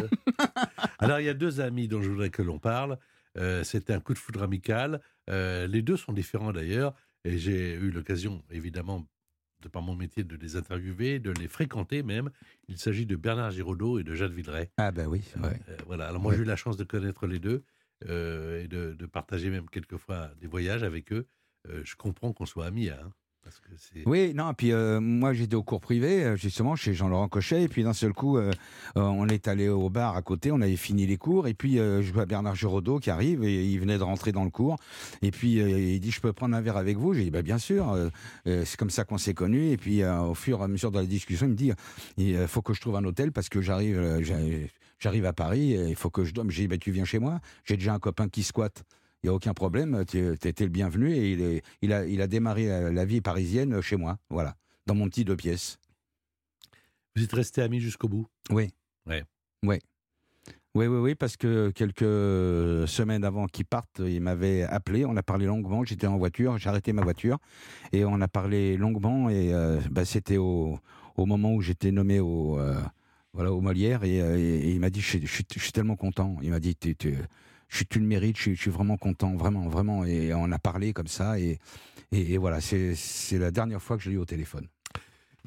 Alors, il y a deux amis dont je voudrais que l'on parle. Euh, C'était un coup de foudre amical. Euh, les deux sont différents d'ailleurs. Et j'ai eu l'occasion, évidemment, de par mon métier, de les interviewer, de les fréquenter même. Il s'agit de Bernard Giraudot et de Jeanne Villeray. Ah ben oui, ouais. Euh, voilà. Alors, moi, j'ai eu la chance de connaître les deux euh, et de, de partager même quelquefois des voyages avec eux. Euh, je comprends qu'on soit amis, hein, Oui, non, puis euh, moi j'étais au cours privé, euh, justement, chez Jean-Laurent Cochet, et puis d'un seul coup, euh, on est allé au bar à côté, on avait fini les cours, et puis je vois Bernard Giraudot qui arrive, et il venait de rentrer dans le cours, et puis il dit, je peux prendre un verre avec vous? J'ai dit, bah, bien sûr, c'est comme ça qu'on s'est connus, et puis au fur et à mesure de la discussion, il me dit, il faut que je trouve un hôtel, parce que j'arrive j'arrive- à Paris, il faut que je dorme. J'ai dit, bah, tu viens chez moi, j'ai déjà un copain qui squatte. Il n'y a aucun problème, tu étais le bienvenu et il, est- il, a, il a démarré la, la vie parisienne chez moi, voilà, dans mon petit deux pièces. Vous êtes restés amis jusqu'au bout? Oui. Ouais. Oui. Oui, oui, oui, parce que quelques semaines avant qu'il parte, il m'avait appelé, on a parlé longuement, j'étais en voiture, j'ai arrêté ma voiture, et on a parlé longuement, et euh, bah, c'était au, au moment où j'étais nommé au, euh, voilà, au Molière, et, euh, et- et il m'a dit, je suis tellement content, il m'a dit, tu, tu- je tu le mérites, je, suis- vraiment content, vraiment, vraiment, et on a parlé comme ça, et, et, et voilà, c'est la dernière fois que je l'ai eu au téléphone.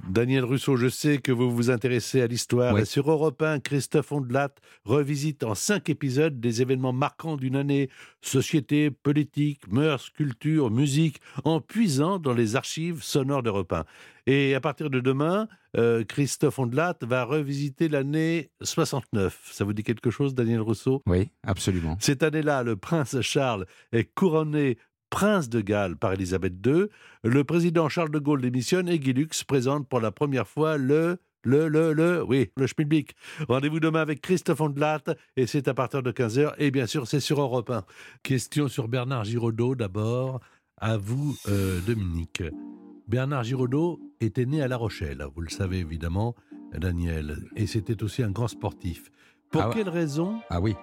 Daniel Rousseau, je sais que vous vous intéressez à l'histoire. Sur Europe 1, Christophe Ondelat revisite en cinq épisodes des événements marquants d'une année, société, politique, mœurs, culture, musique, en puisant dans les archives sonores d'Europe 1. Et à partir de demain, euh, Christophe Ondelat va revisiter l'année 69. Ça vous dit quelque chose, Daniel Rousseau? Oui, absolument. Cette année-là, le prince Charles est couronné prince de Galles par Élisabeth II. Le président Charles de Gaulle démissionne et Guy Lux présente pour la première fois le le, le, le, oui, le Schmilblick. Rendez-vous demain avec Christophe Ondelat et c'est à partir de 15h et bien sûr c'est sur Europe 1. Question sur Bernard Giraudot d'abord. À vous, euh, Dominique. Bernard Giraudot était né à La Rochelle, vous le savez évidemment, Daniel, et c'était aussi un grand sportif. Pour Ah quelle raison Ah oui.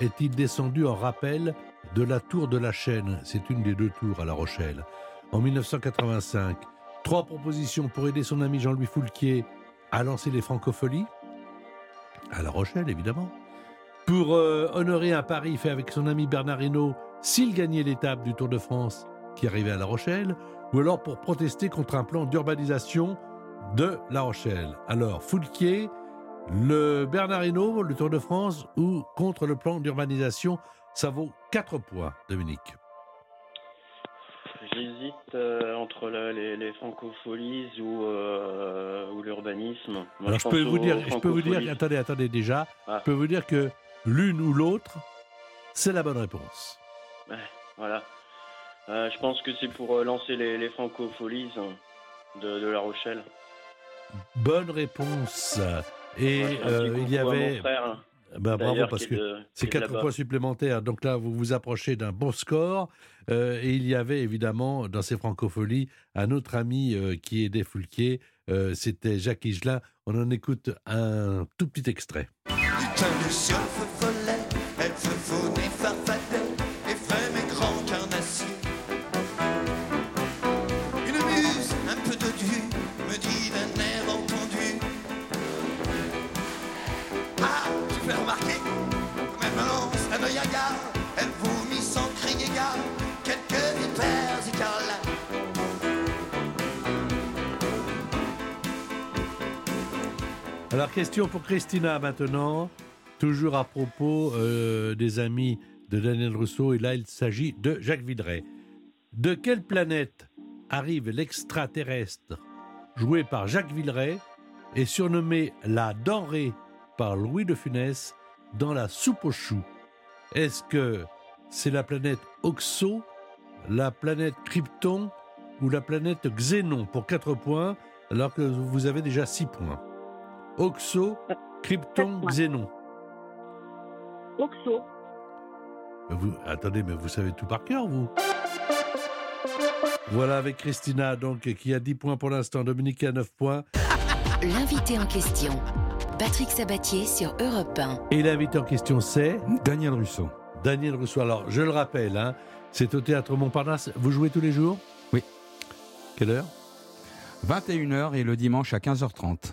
est-il descendu en rappel de la tour de la chaîne C'est une des deux tours à La Rochelle. En 1985, trois propositions pour aider son ami Jean-Louis Foulquier à lancer les francopholies. À La Rochelle, évidemment. Pour euh, honorer un pari fait avec son ami Bernard s'il gagnait l'étape du Tour de France qui arrivait à La Rochelle, ou alors pour protester contre un plan d'urbanisation de La Rochelle. Alors, Foulquier, le Bernard Hinault, le Tour de France, ou contre le plan d'urbanisation, ça vaut 4 points, Dominique. J'hésite euh, entre la- les, les francopholies ou, euh, ou l'urbanisme. Alors, je peux vous dire, je peux vous dire, attendez, attendez déjà, Ah. je peux vous dire que l'une ou l'autre, c'est la bonne réponse. Voilà. Euh, je pense que c'est pour lancer les, les francopholies hein, de, de La Rochelle. Bonne réponse. Et Ouais, il y avait, mon frère, ben, bravo parce est que c'est qui est de 4 là-bas. points supplémentaires. Donc là, vous vous approchez d'un bon score. Euh, et il y avait évidemment dans ces francopholies un autre ami euh, qui aidait Foulquier. Euh, C'était Jacques Higelin. On en écoute un tout petit extrait. Alors, question pour Christina maintenant, toujours à propos euh, des amis de Daniel Rousseau, et là il s'agit de Jacques Vidret. De quelle planète arrive l'extraterrestre joué par Jacques Villeray et surnommé la denrée par Louis de Funès dans la soupe aux choux? Est-ce que c'est la planète Oxo, la planète Krypton ou la planète Xénon? Pour 4 points alors que vous avez déjà 6 points Oxo, Krypton. Xénon. Oxo. Vous, attendez, mais vous savez tout par cœur, vous Voilà avec Christina, donc, qui a 10 points pour l'instant. Dominique a 9 points. L'invité en question, Patrick Sabatier sur Europe 1. Et l'invité en question, c'est Daniel Russo. Daniel Rousseau. Alors, je le rappelle, hein, c'est au théâtre Montparnasse. Vous jouez tous les jours? Oui. Quelle heure? 21h et le dimanche à 15h30.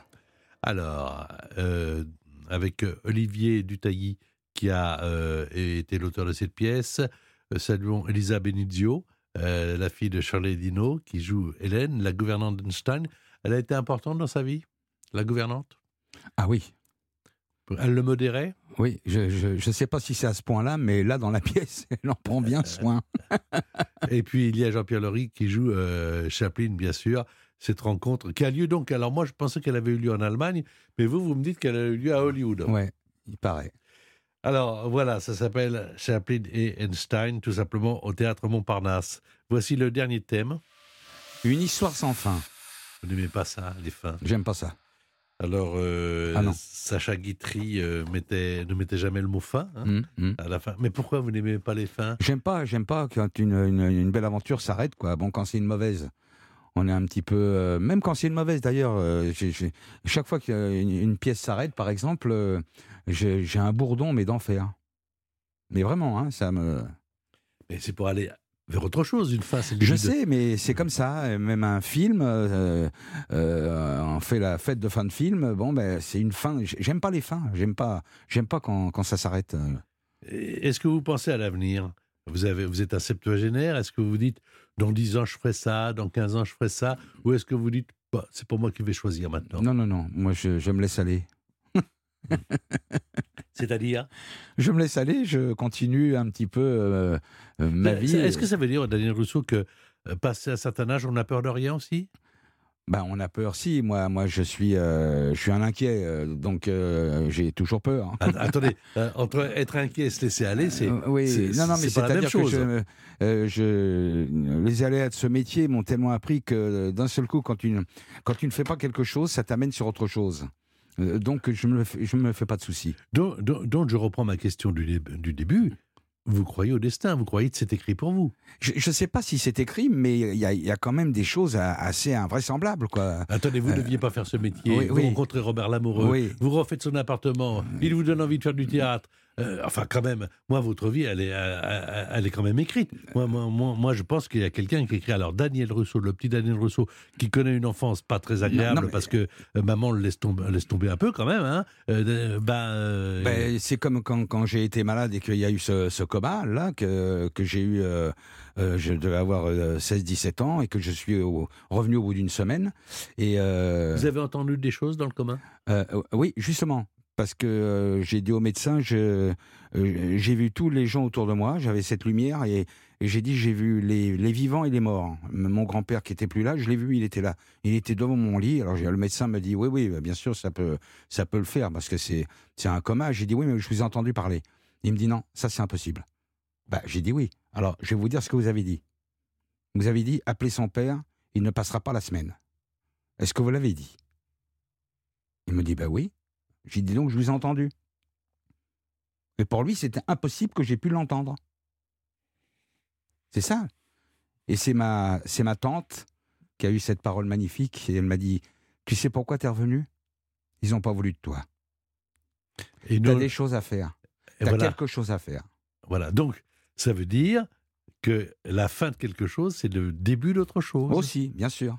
Alors, euh, avec euh, Olivier Dutailly, qui a euh, été l'auteur de cette pièce, saluons Elisa Benizio, euh, la fille de Shirley Dino, qui joue Hélène, la gouvernante d'Einstein. Elle a été importante dans sa vie, la gouvernante? Ah oui, Elle le modérait? Oui, je ne sais pas si c'est à ce point-là, mais là, dans la pièce, elle en prend bien soin. Et puis, il y a Jean-Pierre Laurie qui joue euh, Chaplin, bien sûr. Cette rencontre qui a lieu donc. Alors, moi, je pensais qu'elle avait eu lieu en Allemagne, mais vous, vous me dites qu'elle a eu lieu à Hollywood. Ouais, il paraît. Alors voilà, ça s'appelle Chaplin et Einstein, tout simplement au théâtre Montparnasse. Voici le dernier thème. Une histoire sans fin. Vous n'aimez pas ça, les fins? J'aime pas ça. Alors, euh, Ah. Sacha Guitry euh, mettait- ne mettait jamais le mot fin hein, Hum, hum. à la fin. Mais pourquoi vous n'aimez pas les fins? J'aime pas, j'aime pas quand une, une, une belle aventure s'arrête, quoi. Bon, quand c'est une mauvaise, on est un petit peu. euh, même quand c'est une mauvaise, d'ailleurs, euh, chaque fois qu'une une pièce s'arrête, par exemple, euh, j'ai un bourdon, mais d'enfer. Mais vraiment, hein, ça me. Mais c'est pour aller vers autre chose, une le Je sais, mais c'est comme ça. Même un film, euh, euh, on fait la fête de fin de film. Bon, ben, c'est une fin. J'aime pas les fins. J'aime pas. J'aime pas quand, quand ça s'arrête. Est-ce que vous pensez à l'avenir? Vous, avez, vous êtes un septuagénaire Est-ce que vous dites dans 10 ans je ferai ça, dans 15 ans je ferai ça Ou est-ce que vous dites Bah, c'est pour moi qui vais choisir maintenant? Non, non, non. Moi, je, je me laisse aller. C'est-à-dire? Je me laisse aller, je continue un petit peu euh, euh, ma vie. Est-ce que ça veut dire, Daniel Rousseau, que euh, passé un certain âge, on n'a peur de rien aussi? Ben, on a peur, si. Moi, moi je, suis, euh, je suis un inquiet, euh, donc euh, j'ai toujours peur. hein. Ah, Attendez, entre être inquiet et se laisser aller, c'est. Oui, non, non, mais c'est pas la même que chose. je, je- les aléas de ce métier m'ont tellement appris que d'un seul coup, quand tu, ne- quand tu ne fais pas quelque chose, ça t'amène sur autre chose. Donc, je ne me, fais- je me fais pas de soucis. Donc, donc- donc, je reprends ma question du, du début. Vous croyez au destin, vous croyez que c'est écrit pour vous. Je ne sais pas si c'est écrit, mais il y a, il y a quand même des choses assez invraisemblables, quoi. Attendez, vous ne Euh, deviez pas faire ce métier. oui, vous oui. rencontrez Robert Lamoureux, Oui. vous refaites son appartement, il vous donne envie de faire du théâtre. Euh, enfin, quand même, moi, votre vie, elle est, elle, elle est quand même écrite. Moi, moi, moi, moi, je pense qu'il y a quelqu'un qui écrit. Alors, Daniel Rousseau, le petit Daniel Rousseau, qui connaît une enfance pas très agréable non, mais- parce que euh, maman le laisse tomber, laisse tomber un peu quand même. Hein. Euh, ben, euh, Ben, c'est comme quand, quand j'ai été malade et qu'il y a eu ce, ce coma, là, que, que j'ai eu. euh, euh, je devais avoir 16-17 ans et que je suis au- revenu au bout d'une semaine. Et, euh, vous avez entendu des choses dans le Euh, euh, oui, justement, parce que euh, j'ai dit au médecin, euh, j'ai vu tous les gens autour de moi, j'avais cette lumière et, j'ai dit, j'ai vu les, vivants et les morts. Mon grand-père qui était plus là, je l'ai vu, il était là. Il était devant mon lit. Alors le médecin me dit, oui, oui, bah, bien sûr, ça peut, ça peut le faire parce que c'est, c'est un coma. J'ai dit, oui, mais je vous ai entendu parler. Il me dit, non, ça c'est impossible. Bah, j'ai dit oui. Alors, je vais vous dire ce que vous avez dit. Vous avez dit, appelez son père, il ne passera pas la semaine. Est-ce que vous l'avez dit? Il me dit, bah oui. J'ai dit donc, je vous ai entendu. Mais pour lui, c'était impossible que j'ai pu l'entendre. C'est ça. Et c'est ma, c'est ma tante qui a eu cette parole magnifique et elle m'a dit, tu sais pourquoi t'es revenu? Ils n'ont pas voulu de toi. Et T'as non- des choses à faire. et T'as voilà. quelque chose à faire. Voilà, donc ça veut dire que la fin de quelque chose, c'est le début d'autre chose. Aussi, bien sûr.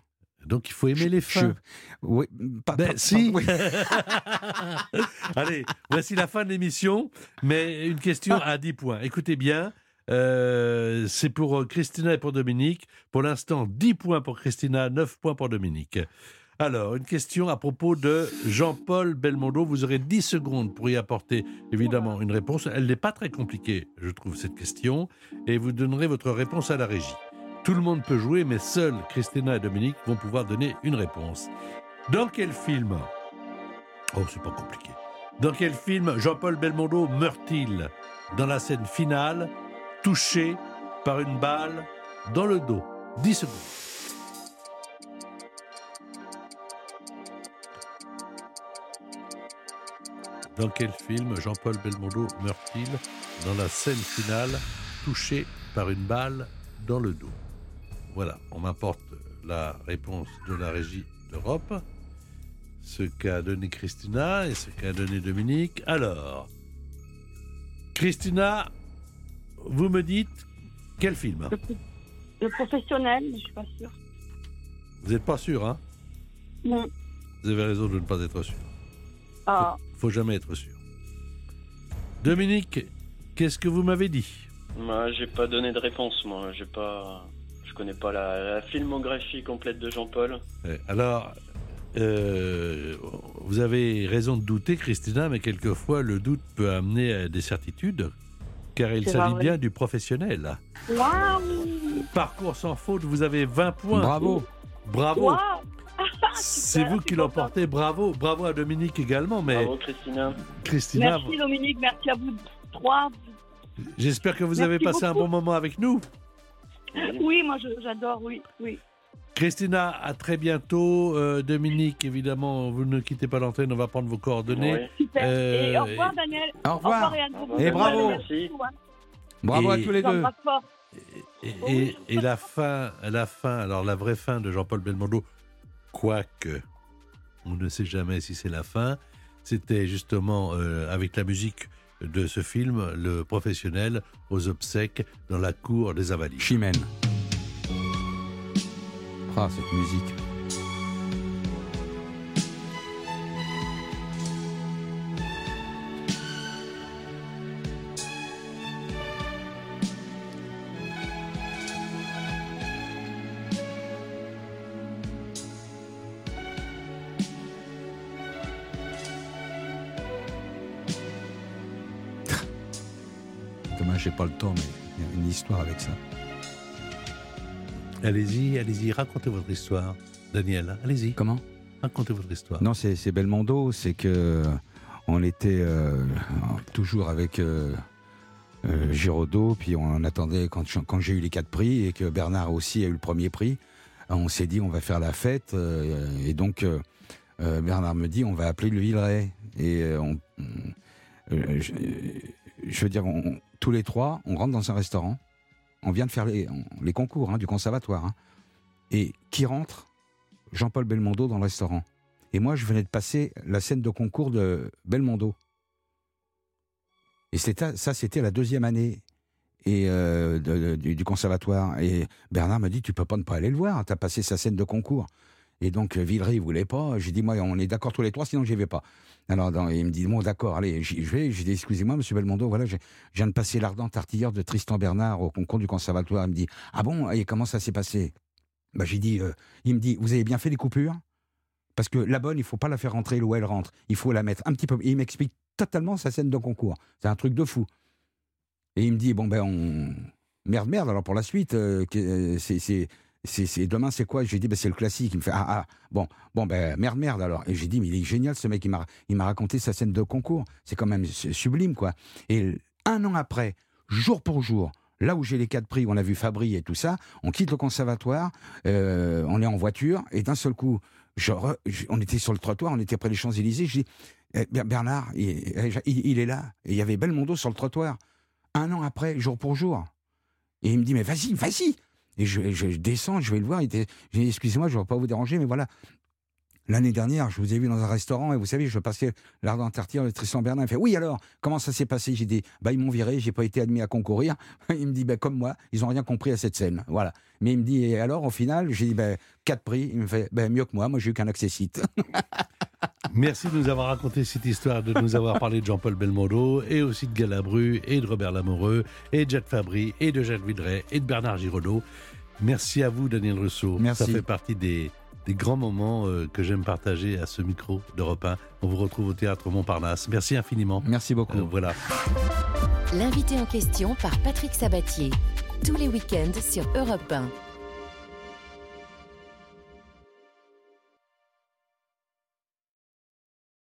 Donc il faut aimer Je- les je- fins. Oui, pas, Ben, pas- si. pas- oui. Allez, voici la fin de l'émission, mais une question à 10 points. Écoutez bien, euh, c'est pour euh, Christina et pour Dominique. Pour l'instant, 10 points pour Christina, 9 points pour Dominique. Alors, une question à propos de Jean-Paul Belmondo. Vous aurez 10 secondes pour y apporter évidemment une réponse. Elle n'est pas très compliquée, je trouve, cette question. Et vous donnerez votre réponse à la régie. Tout le monde peut jouer, mais seuls Christina et Dominique vont pouvoir donner une réponse. Dans quel film? Oh, c'est pas compliqué. Dans quel film Jean-Paul Belmondo meurt-il dans la scène finale, touché par une balle dans le dos? 10 secondes. Dans quel film Jean-Paul Belmondo meurt-il dans la scène finale, touché par une balle dans le dos? Voilà, on m'apporte la réponse de la régie d'Europe, ce qu'a donné Christina et ce qu'a donné Dominique. Alors, Christina, vous me dites quel film? Le, le professionnel, je suis pas sûre. Vous n'êtes pas sûr, hein? Non. Vous avez raison de ne pas être sûr. Ah, faut jamais être sûr. Dominique, qu'est-ce que vous m'avez dit? Moi, j'ai pas donné de réponse, moi. J'ai pas. Je connais pas la, la filmographie complète de Jean-Paul. Euh, Alors, euh, vous avez raison de douter, Christina, mais quelquefois le doute peut amener à des certitudes, car il s'agit bien du professionnel. waouh Parcours sans faute, vous avez 20 points. Bravo. Bravo. Waouh C'est vous qui l'emportez. Bravo. Bravo à Dominique également. Mais Bravo, Christina. Christina, Merci Dominique, merci à vous trois. j'espère que vous Merci avez passé un bon moment avec nous. Oui, moi j'adore, oui, oui. Christina, à très bientôt. Euh, Dominique, évidemment, vous ne quittez pas l'antenne, on va prendre vos coordonnées. Ouais. Super. Euh, et au revoir Daniel. Au Au revoir. revoir et bravo. Merci. Bravo à tous les deux. et la fin, la fin, alors la vraie fin de Jean-Paul Belmondo, quoique on ne sait jamais si c'est la fin, c'était justement euh, avec la musique de ce film, le professionnel aux obsèques dans la cour des Invalides. Chimène. Ah, cette musique. J'ai pas le temps, mais il y a une histoire avec ça. Allez-y, allez-y, racontez votre histoire, Daniel. Allez-y. Comment? Racontez votre histoire. Non, c'est c'est Belmondo, c'est que on était euh, toujours avec euh, euh, Giraudot, puis on attendait quand, quand j'ai eu les quatre prix et que Bernard aussi a eu le premier prix. On s'est dit on va faire la fête euh, et donc euh, euh, Bernard me dit on va appeler le Villeray et euh, on, on- euh, je, je veux dire on- tous les trois on rentre dans un restaurant. On vient de faire les, on- les concours hein, du conservatoire hein. et qui rentre? Jean-Paul Belmondo dans le restaurant. Et moi, je venais de passer la scène de concours de Belmondo. Et ça, c'était la deuxième année euh, du conservatoire. Et Bernard me dit, tu peux pas ne pas aller le voir, tu as passé sa scène de concours. Et donc, euh, Villeray, il voulait pas. J'ai dit, moi, on est d'accord tous les trois, sinon j'y vais pas. Alors, il me dit, bon, d'accord, allez, j'y vais. J'ai dit, excusez-moi, monsieur Belmondo, voilà, je je viens de passer l'ardente artilleur de Tristan Bernard au concours du conservatoire. Il me dit, ah bon, et comment ça s'est passé? Bah, J'ai dit, euh, il me dit, vous avez bien fait les coupures? Parce que la bonne, il faut pas la faire rentrer là où elle rentre. Il faut la mettre un petit peu. Et il m'explique totalement sa scène de concours. C'est un truc de fou. Et il me dit bon ben on merde merde. Alors pour la suite, euh, euh, c'est c'est demain c'est quoi? J'ai dit ben c'est le classique. Il me fait ah ah bon bon ben merde merde alors. Et j'ai dit mais il est génial ce mec. Il m'a raconté sa scène de concours. C'est quand même su- sublime quoi. Et un an après, jour pour jour. Là où j'ai les quatre prix, on a vu Fabry et tout ça, on quitte le conservatoire, euh, on est en voiture, et d'un seul coup, je on était sur le trottoir, on était près des Champs-Élysées. Je dis, Eh, Ber- Bernard, il, il- il est là. Et il y avait Belmondo sur le trottoir. Un an après, jour pour jour. Et il me dit, mais vas-y, vas-y. Et je, descends, je vais le voir. Il dit, excusez-moi, je ne vais pas vous déranger, mais voilà. L'année dernière, je vous ai vu dans un restaurant et vous savez, je passais l'ardent artilleur de Tristan Bernard. Il fait Oui, alors, comment ça s'est passé? J'ai dit Bah, ils m'ont viré, j'ai pas été admis à concourir. Il me dit Bah, comme moi, ils ont rien compris à cette scène. Voilà. Mais il me dit Et alors, au final, j'ai dit Bah, quatre prix. Il me fait Bah, mieux que moi, moi, j'ai eu qu'un accessite. Merci de nous avoir raconté cette histoire, de nous avoir parlé de Jean-Paul Belmondo, et aussi de Galabru, et de Robert Lamoureux, et de Jacques Fabry, et de Jacques Villeray, et de Bernard Giraudot. Merci à vous, Daniel Rousseau. Merci. Ça fait partie des, des grands moments euh, que j'aime partager à ce micro d'Europe 1. On vous retrouve au théâtre Montparnasse. Merci infiniment. Merci beaucoup. Euh, voilà. L'invité en question par Patrick Sabatier. Tous les week-ends sur Europe 1.